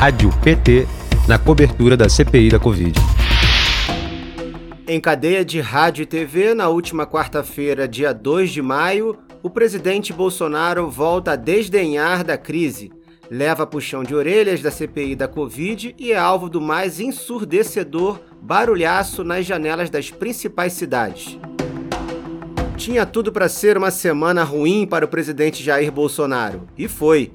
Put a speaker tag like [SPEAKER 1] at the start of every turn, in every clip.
[SPEAKER 1] Rádio PT na cobertura da CPI da Covid.
[SPEAKER 2] Em cadeia de rádio e TV, na última quarta-feira, dia 2 de maio, o presidente Bolsonaro volta a desdenhar da crise, leva puxão de orelhas da CPI da Covid e é alvo do mais ensurdecedor barulhaço nas janelas das principais cidades. Tinha tudo para ser uma semana ruim para o presidente Jair Bolsonaro, e foi.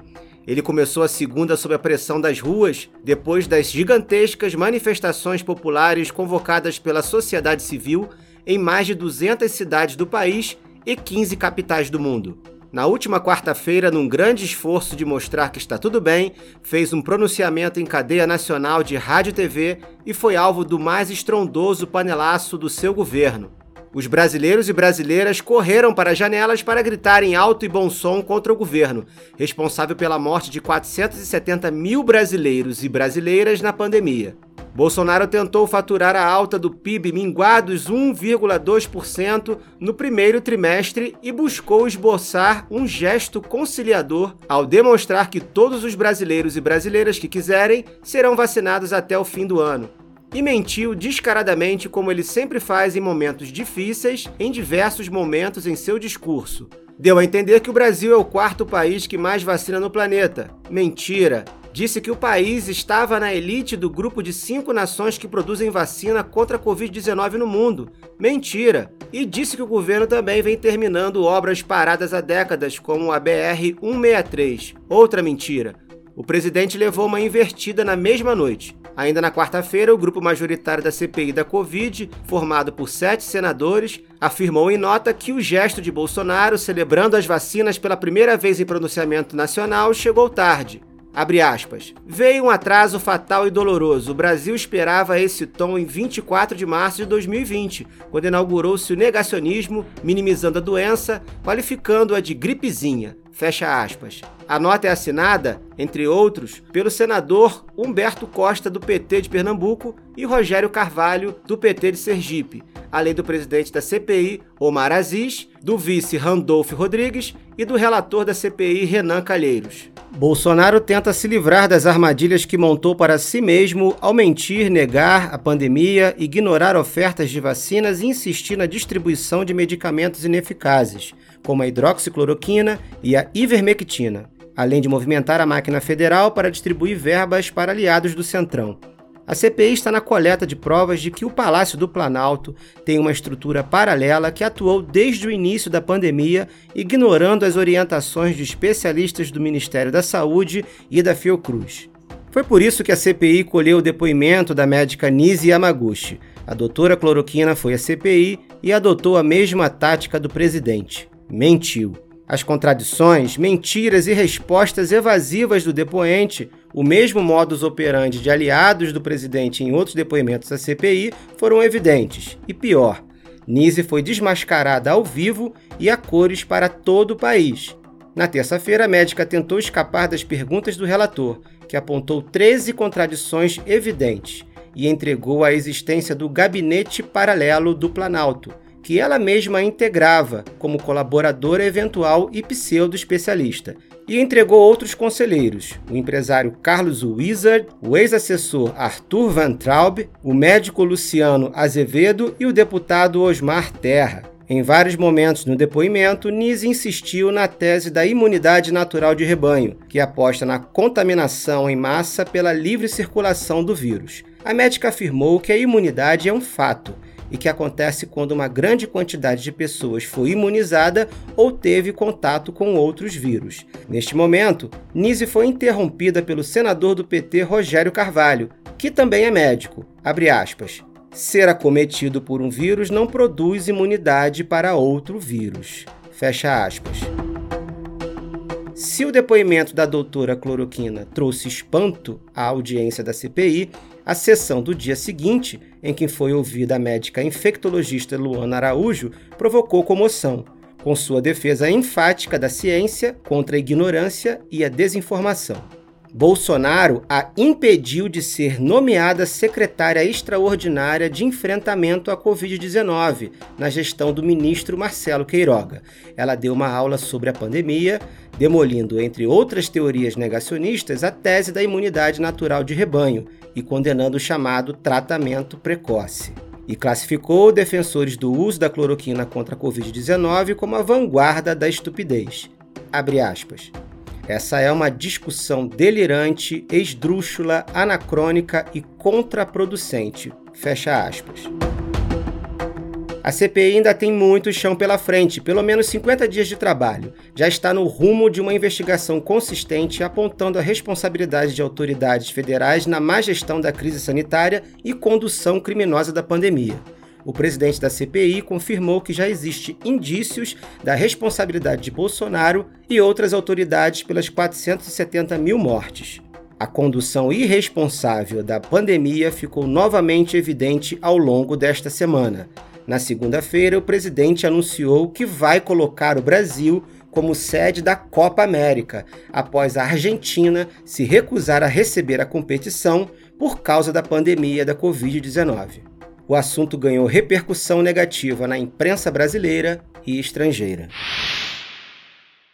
[SPEAKER 2] Ele começou a segunda sob a pressão das ruas, depois das gigantescas manifestações populares convocadas pela sociedade civil em mais de 200 cidades do país e 15 capitais do mundo. Na última quarta-feira, num grande esforço de mostrar que está tudo bem, fez um pronunciamento em cadeia nacional de rádio e TV e foi alvo do mais estrondoso panelaço do seu governo. Os brasileiros e brasileiras correram para as janelas para gritar em alto e bom som contra o governo, responsável pela morte de 470 mil brasileiros e brasileiras na pandemia. Bolsonaro tentou faturar a alta do PIB minguados 1,2% no primeiro trimestre e buscou esboçar um gesto conciliador ao demonstrar que todos os brasileiros e brasileiras que quiserem serão vacinados até o fim do ano e mentiu descaradamente, como ele sempre faz em momentos difíceis, em diversos momentos em seu discurso. Deu a entender que o Brasil é o quarto país que mais vacina no planeta. Mentira! Disse que o país estava na elite do grupo de cinco nações que produzem vacina contra a Covid-19 no mundo. Mentira! E disse que o governo também vem terminando obras paradas há décadas, como a BR-163. Outra mentira. O presidente levou uma invertida na mesma noite. Ainda na quarta-feira, o grupo majoritário da CPI da Covid, formado por sete senadores, afirmou em nota que o gesto de Bolsonaro, celebrando as vacinas pela primeira vez em pronunciamento nacional, chegou tarde. Abre aspas. Veio um atraso fatal e doloroso. O Brasil esperava esse tom em 24 de março de 2020, quando inaugurou-se o negacionismo, minimizando a doença, qualificando-a de gripezinha. Fecha aspas. A nota é assinada, entre outros, pelo senador Humberto Costa, do PT de Pernambuco, e Rogério Carvalho, do PT de Sergipe, além do presidente da CPI, Omar Aziz, do vice Randolph Rodrigues e do relator da CPI, Renan Calheiros. Bolsonaro tenta se livrar das armadilhas que montou para si mesmo ao mentir, negar a pandemia, ignorar ofertas de vacinas e insistir na distribuição de medicamentos ineficazes como a hidroxicloroquina e a ivermectina, além de movimentar a máquina federal para distribuir verbas para aliados do Centrão. A CPI está na coleta de provas de que o Palácio do Planalto tem uma estrutura paralela que atuou desde o início da pandemia, ignorando as orientações de especialistas do Ministério da Saúde e da Fiocruz. Foi por isso que a CPI colheu o depoimento da médica Nise Yamaguchi. A doutora cloroquina foi à CPI e adotou a mesma tática do presidente mentiu. As contradições, mentiras e respostas evasivas do depoente, o mesmo modus operandi de aliados do presidente em outros depoimentos da CPI, foram evidentes. E pior, Nise foi desmascarada ao vivo e a cores para todo o país. Na terça-feira, a médica tentou escapar das perguntas do relator, que apontou 13 contradições evidentes e entregou a existência do gabinete paralelo do Planalto que ela mesma integrava como colaboradora eventual e pseudo-especialista, e entregou outros conselheiros, o empresário Carlos Wizard, o ex-assessor Arthur Van Traub, o médico Luciano Azevedo e o deputado Osmar Terra. Em vários momentos no depoimento, Nise insistiu na tese da imunidade natural de rebanho, que aposta na contaminação em massa pela livre circulação do vírus. A médica afirmou que a imunidade é um fato e que acontece quando uma grande quantidade de pessoas foi imunizada ou teve contato com outros vírus. Neste momento, Nise foi interrompida pelo senador do PT Rogério Carvalho, que também é médico. Ser acometido por um vírus não produz imunidade para outro vírus. Fecha aspas. Se o depoimento da doutora Cloroquina trouxe espanto à audiência da CPI, a sessão do dia seguinte, em que foi ouvida a médica infectologista Luana Araújo, provocou comoção, com sua defesa enfática da ciência contra a ignorância e a desinformação. Bolsonaro a impediu de ser nomeada secretária extraordinária de enfrentamento à Covid-19 na gestão do ministro Marcelo Queiroga. Ela deu uma aula sobre a pandemia, demolindo, entre outras teorias negacionistas, a tese da imunidade natural de rebanho e condenando o chamado tratamento precoce. E classificou defensores do uso da cloroquina contra a Covid-19 como a vanguarda da estupidez. Abre aspas. Essa é uma discussão delirante, esdrúxula, anacrônica e contraproducente. Fecha aspas. A CPI ainda tem muito chão pela frente, pelo menos 50 dias de trabalho. Já está no rumo de uma investigação consistente apontando a responsabilidade de autoridades federais na má gestão da crise sanitária e condução criminosa da pandemia o presidente da CPI confirmou que já existe indícios da responsabilidade de Bolsonaro e outras autoridades pelas 470 mil mortes. A condução irresponsável da pandemia ficou novamente evidente ao longo desta semana. Na segunda-feira, o presidente anunciou que vai colocar o Brasil como sede da Copa América, após a Argentina se recusar a receber a competição por causa da pandemia da Covid-19 o assunto ganhou repercussão negativa na imprensa brasileira e estrangeira.